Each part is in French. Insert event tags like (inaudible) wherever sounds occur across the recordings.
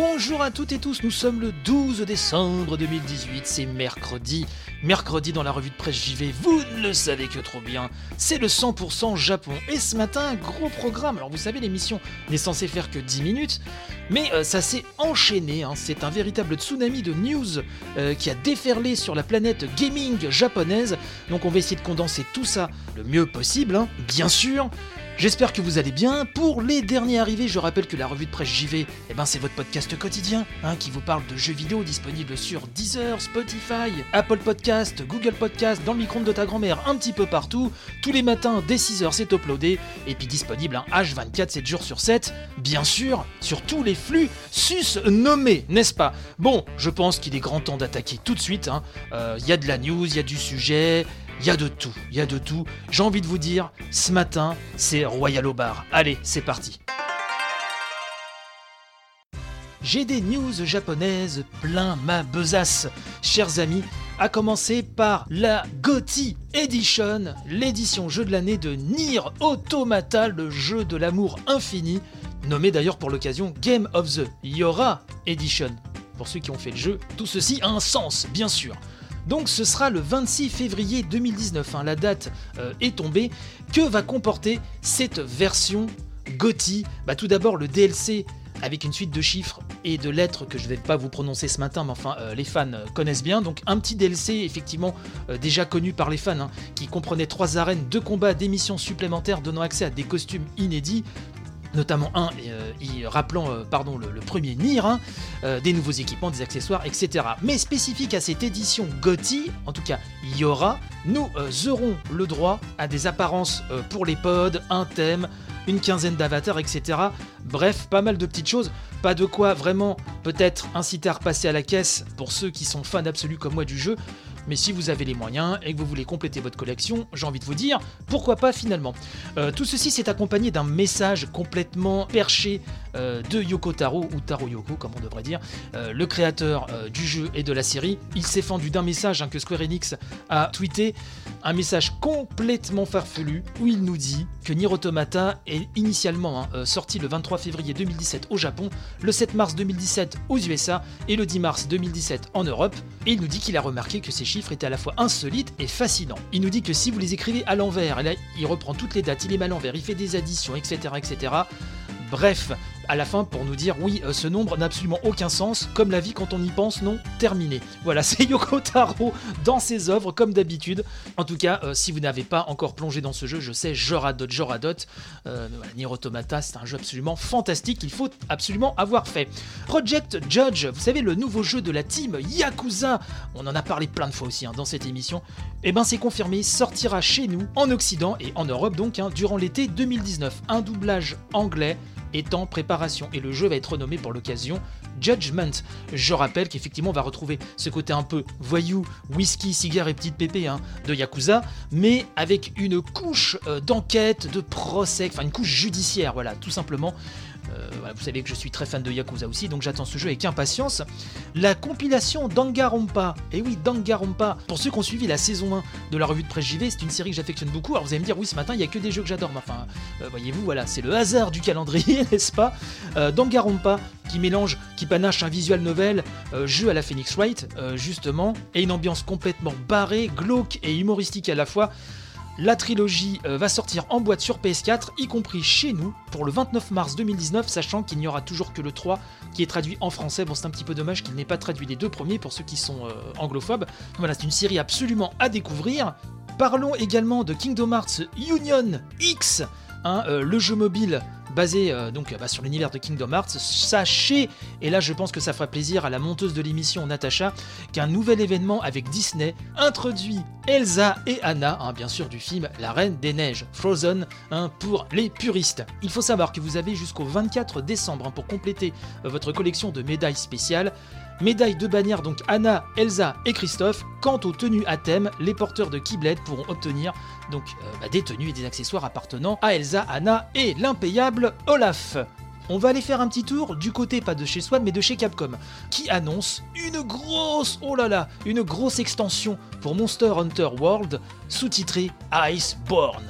Bonjour à toutes et tous, nous sommes le 12 décembre 2018, c'est mercredi. Mercredi dans la revue de presse JV, vous ne le savez que trop bien, c'est le 100% Japon. Et ce matin, gros programme. Alors vous savez, l'émission n'est censée faire que 10 minutes, mais euh, ça s'est enchaîné. hein. C'est un véritable tsunami de news euh, qui a déferlé sur la planète gaming japonaise. Donc on va essayer de condenser tout ça le mieux possible, hein, bien sûr. J'espère que vous allez bien. Pour les derniers arrivés, je rappelle que la revue de presse JV, eh ben, c'est votre podcast quotidien hein, qui vous parle de jeux vidéo disponibles sur Deezer, Spotify, Apple Podcast, Google Podcast, dans le micro de ta grand-mère, un petit peu partout. Tous les matins, dès 6h, c'est uploadé. Et puis disponible un H24, 7 jours sur 7. Bien sûr, sur tous les flux sus nommés, n'est-ce pas? Bon, je pense qu'il est grand temps d'attaquer tout de suite. Il y a de la news, il y a du sujet. Il y a de tout, il y a de tout. J'ai envie de vous dire, ce matin, c'est Royal au bar. Allez, c'est parti. J'ai des news japonaises plein ma besace, chers amis. À commencer par la GOTY Edition, l'édition jeu de l'année de Nier Automata, le jeu de l'amour infini, nommé d'ailleurs pour l'occasion Game of the Yora Edition. Pour ceux qui ont fait le jeu, tout ceci a un sens, bien sûr. Donc ce sera le 26 février 2019, hein, la date euh, est tombée. Que va comporter cette version GOTY bah, Tout d'abord le DLC avec une suite de chiffres et de lettres que je ne vais pas vous prononcer ce matin, mais enfin euh, les fans euh, connaissent bien. Donc un petit DLC effectivement déjà connu par les fans, hein, qui comprenait trois arènes, deux combats, des missions supplémentaires donnant accès à des costumes inédits, notamment un euh, y rappelant euh, pardon, le, premier Nier, hein, euh, des nouveaux équipements, des accessoires, etc. Mais spécifique à cette édition GOTY, en tout cas il y aura, nous euh, aurons le droit à des apparences pour les pods, un thème, une quinzaine d'avatars, etc. Bref, pas mal de petites choses, pas de quoi vraiment peut-être inciter à repasser à la caisse pour ceux qui sont fans absolus comme moi du jeu, mais si vous avez les moyens et que vous voulez compléter votre collection, j'ai envie de vous dire, pourquoi pas finalement. Euh, tout ceci s'est accompagné d'un message complètement perché de Yoko Taro, ou Taro Yoko comme on devrait dire, euh, le créateur euh, du jeu et de la série. Il s'est fendu d'un message hein, que Square Enix a tweeté, un message complètement farfelu où il nous dit que Nier Automata est initialement hein, euh, sorti le 23 février 2017 au Japon, le 7 mars 2017 aux USA et le 10 mars 2017 en Europe. Et il nous dit qu'il a remarqué que ces chiffres étaient à la fois insolites et fascinants. Il nous dit que si vous les écrivez à l'envers, et là il reprend toutes les dates, il les met à l'envers, il fait des additions, etc. etc. Bref, à la fin pour nous dire oui, euh, ce nombre n'a absolument aucun sens, comme la vie quand on y pense, non, terminé. Voilà, (laughs) c'est Yoko Taro dans ses œuvres, comme d'habitude. En tout cas, euh, si vous n'avez pas encore plongé dans ce jeu, je sais, je radote, je. Euh, Automata, c'est un jeu absolument fantastique qu'il faut absolument avoir fait. Project Judge, vous savez, le nouveau jeu de la team Yakuza, on en a parlé plein de fois aussi hein, dans cette émission, et ben c'est confirmé, sortira chez nous, en Occident et en Europe donc, hein, durant l'été 2019. Un doublage anglais est en préparation et le jeu va être renommé pour l'occasion Judgment. Je rappelle qu'effectivement on va retrouver ce côté un peu voyou, whisky, cigare et petite pépé hein, de Yakuza, mais avec une couche euh, d'enquête, de procès, enfin une couche judiciaire, voilà, tout simplement. Euh, vous savez que je suis très fan de Yakuza aussi, donc j'attends ce jeu avec impatience. La compilation Danganronpa, et oui, Danganronpa, pour ceux qui ont suivi la saison 1 de la revue de presse JV, c'est une série que j'affectionne beaucoup. Alors vous allez me dire, oui, ce matin, il y a que des jeux que j'adore, mais enfin, euh, voyez-vous, voilà, c'est le hasard du calendrier, (laughs) n'est-ce pas? Euh, Danganronpa, qui mélange, qui panache un visual novel, jeu à la Phoenix Wright, justement, et une ambiance complètement barrée, glauque et humoristique à la fois. La trilogie euh, va sortir en boîte sur PS4, y compris chez nous, pour le 29 mars 2019, sachant qu'il n'y aura toujours que le 3 qui est traduit en français. Bon, c'est un petit peu dommage qu'il n'ait pas traduit les deux premiers pour ceux qui sont euh, anglophobes. Voilà, c'est une série absolument à découvrir. Parlons également de Kingdom Hearts Union X, hein, euh, le jeu mobile basé euh, donc bah, sur l'univers de Kingdom Hearts. Sachez, et là je pense que ça fera plaisir à la monteuse de l'émission Natacha, qu'un nouvel événement avec Disney introduit Elsa et Anna, hein, bien sûr du film La Reine des Neiges, Frozen, hein, pour les puristes. Il faut savoir que vous avez jusqu'au 24 décembre hein, pour compléter euh, votre collection de médailles spéciales. Médailles de bannière donc Anna, Elsa et Christophe. Quant aux tenues à thème, les porteurs de Keyblade pourront obtenir donc euh, bah, des tenues et des accessoires appartenant à Elsa, Anna et l'impayable Olaf. On va aller faire un petit tour du côté pas de chez Swan mais de chez Capcom qui annonce une grosse oh là là, une grosse extension pour Monster Hunter World sous-titrée Iceborne.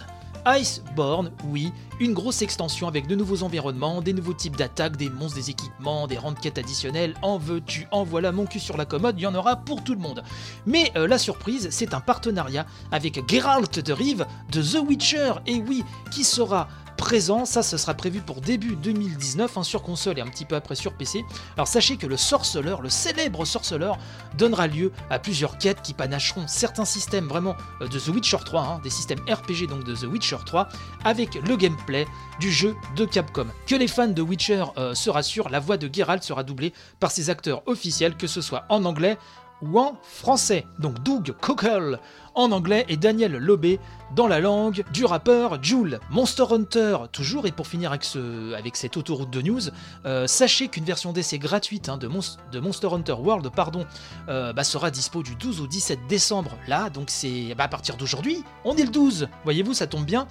Iceborne, oui, une grosse extension avec de nouveaux environnements, des nouveaux types d'attaques, des monstres, des équipements, des rangs de quêtes additionnelles. En veux-tu, en voilà mon cul sur la commode, il y en aura pour tout le monde. Mais euh, la surprise, c'est un partenariat avec Geralt de Rive de The Witcher, et oui, qui sera présent. Ça, ce sera prévu pour début 2019 hein, sur console et un petit peu après sur PC. Alors sachez que le sorceleur, le célèbre sorceleur, donnera lieu à plusieurs quêtes qui panacheront certains systèmes vraiment euh, de The Witcher 3, hein, des systèmes RPG donc de The Witcher 3, avec le gameplay du jeu de Capcom. Que les fans de Witcher euh, se rassurent, la voix de Geralt sera doublée par ses acteurs officiels, que ce soit en anglais ou en français. Donc Doug Cockle en anglais et Daniel Lobé dans la langue du rappeur Joule. Monster Hunter, toujours, et pour finir avec, ce, avec cette autoroute de news, euh, sachez qu'une version d'essai gratuite hein, de, de, Monster Hunter World pardon, euh, bah, sera dispo du 12 au 17 décembre, là, donc c'est bah, à partir d'aujourd'hui, on est le 12, voyez-vous, ça tombe bien.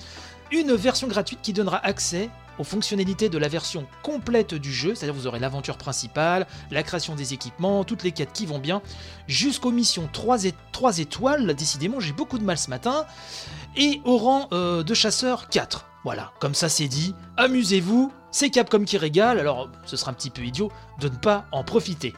Une version gratuite qui donnera accès aux fonctionnalités de la version complète du jeu, c'est-à-dire vous aurez l'aventure principale, la création des équipements, toutes les quêtes qui vont bien, jusqu'aux missions 3, et 3 étoiles, décidément j'ai beaucoup de mal ce matin, et au rang euh, de chasseur 4. Voilà, comme ça c'est dit, amusez-vous, c'est Capcom qui régale, alors ce sera un petit peu idiot de ne pas en profiter.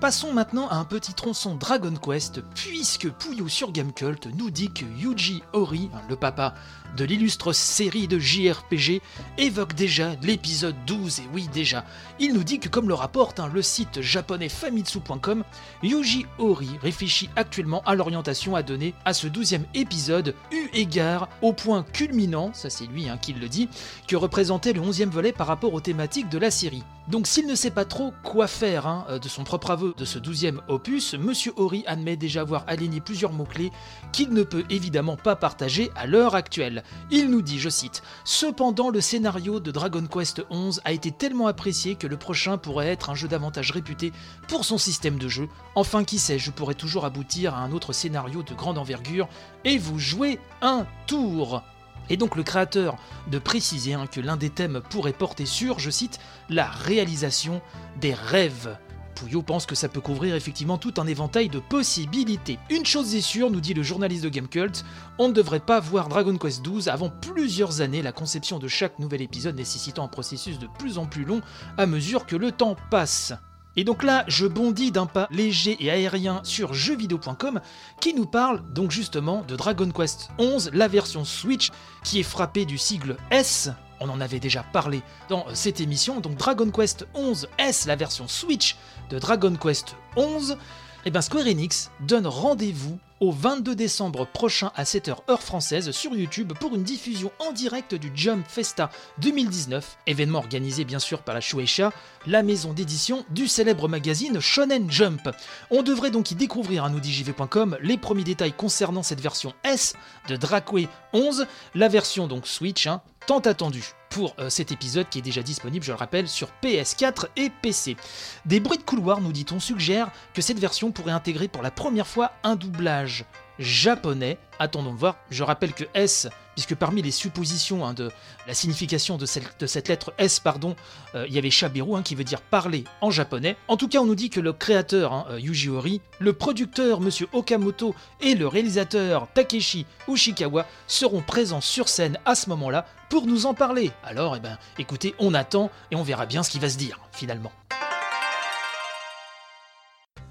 Passons maintenant à un petit tronçon Dragon Quest, puisque Puyo sur Gamecult nous dit que Yuji Ori, le papa de l'illustre série de JRPG évoque déjà l'épisode 12, et oui déjà, il nous dit que comme le rapporte hein, le site japonais famitsu.com, Yuji Ori réfléchit actuellement à l'orientation à donner à ce 12e épisode, égard au point culminant, ça c'est lui hein, qui le dit, que représentait le 11e volet par rapport aux thématiques de la série. Donc s'il ne sait pas trop quoi faire hein, de son propre aveu de ce 12e opus, Monsieur Ori admet déjà avoir aligné plusieurs mots-clés qu'il ne peut évidemment pas partager à l'heure actuelle. Il nous dit, je cite, Cependant, le scénario de Dragon Quest XI a été tellement apprécié que le prochain pourrait être un jeu davantage réputé pour son système de jeu. Enfin, qui sait, je pourrais toujours aboutir à un autre scénario de grande envergure et vous jouer un tour. Et donc le créateur de préciser hein, que l'un des thèmes pourrait porter sur, je cite, la réalisation des rêves. Pouillot pense que ça peut couvrir effectivement tout un éventail de possibilités. Une chose est sûre, nous dit le journaliste de Gamecult, on ne devrait pas voir Dragon Quest XII avant plusieurs années, la conception de chaque nouvel épisode nécessitant un processus de plus en plus long à mesure que le temps passe. Et donc là, je bondis d'un pas léger et aérien sur jeuxvideo.com qui nous parle donc justement de Dragon Quest XI, la version Switch, qui est frappée du sigle S, on en avait déjà parlé dans cette émission, donc Dragon Quest 11 S, la version Switch de Dragon Quest 11, et eh bien Square Enix donne rendez-vous au 22 décembre prochain à 7h heure française sur YouTube pour une diffusion en direct du Jump Festa 2019, événement organisé bien sûr par la Shueisha, la maison d'édition du célèbre magazine Shonen Jump. On devrait donc y découvrir à noudijv.com les premiers détails concernant cette version S de Dracway 11, la version donc Switch, hein, tant attendue pour euh, cet épisode qui est déjà disponible, je le rappelle, sur PS4 et PC. Des bruits de couloir, nous dit-on, suggèrent que cette version pourrait intégrer pour la première fois un doublage japonais. Attendons de voir. Je rappelle que S, puisque parmi les suppositions hein, de la signification de cette, lettre S, pardon, euh, il y avait Shabiru hein, qui veut dire parler en japonais. En tout cas, on nous dit que le créateur hein, euh, Yuji Ori, le producteur Monsieur Okamoto et le réalisateur Takeshi Ushikawa seront présents sur scène à ce moment-là pour nous en parler. Alors, eh ben, écoutez, on attend et on verra bien ce qui va se dire finalement.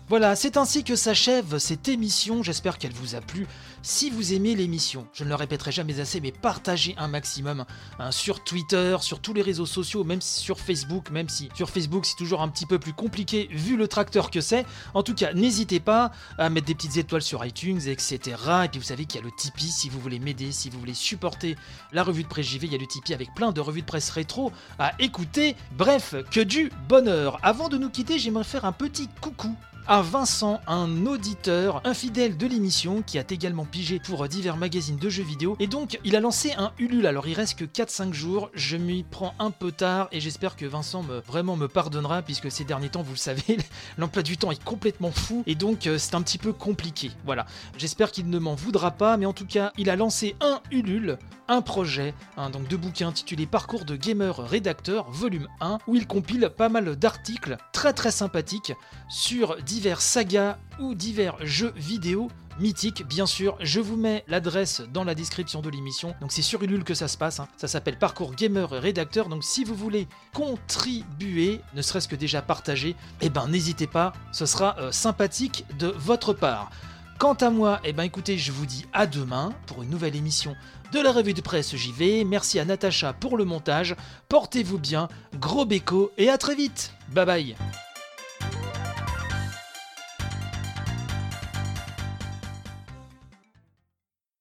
Voilà, c'est ainsi que s'achève cette émission, j'espère qu'elle vous a plu. Si vous aimez l'émission, je ne le répéterai jamais assez, mais partagez un maximum hein, sur Twitter, sur tous les réseaux sociaux, même sur Facebook, même si sur Facebook c'est toujours un petit peu plus compliqué vu le tracteur que c'est. En tout cas, n'hésitez pas à mettre des petites étoiles sur iTunes, etc. Et puis vous savez qu'il y a le Tipeee si vous voulez m'aider, si vous voulez supporter la revue de presse JV, il y a le Tipeee avec plein de revues de presse rétro à écouter. Bref, que du bonheur. Avant de nous quitter, j'aimerais faire un petit coucou à Vincent, un auditeur, infidèle de l'émission, qui a également pigé pour divers magazines de jeux vidéo. Et donc, il a lancé un Ulule. Alors, il reste que 4-5 jours. Je m'y prends un peu tard et j'espère que Vincent me, vraiment me pardonnera, puisque ces derniers temps, vous le savez, (laughs) l'emploi du temps est complètement fou et donc euh, c'est un petit peu compliqué. Voilà. J'espère qu'il ne m'en voudra pas, mais en tout cas, il a lancé un Ulule un projet, donc de bouquins intitulé Parcours de gamer rédacteur, volume 1, où il compile pas mal d'articles très très sympathiques sur divers sagas ou divers jeux vidéo mythiques. Bien sûr, je vous mets l'adresse dans la description de l'émission. Donc c'est sur Ulule que ça se passe. hein. Ça s'appelle Parcours Gamer Rédacteur. Donc si vous voulez contribuer, ne serait-ce que déjà partager, eh ben n'hésitez pas. Ce sera euh, sympathique de votre part. Quant à moi, eh ben écoutez, je vous dis à demain pour une nouvelle émission de la revue de presse JV. Merci à Natacha pour le montage. Portez-vous bien, gros béco et à très vite. Bye bye.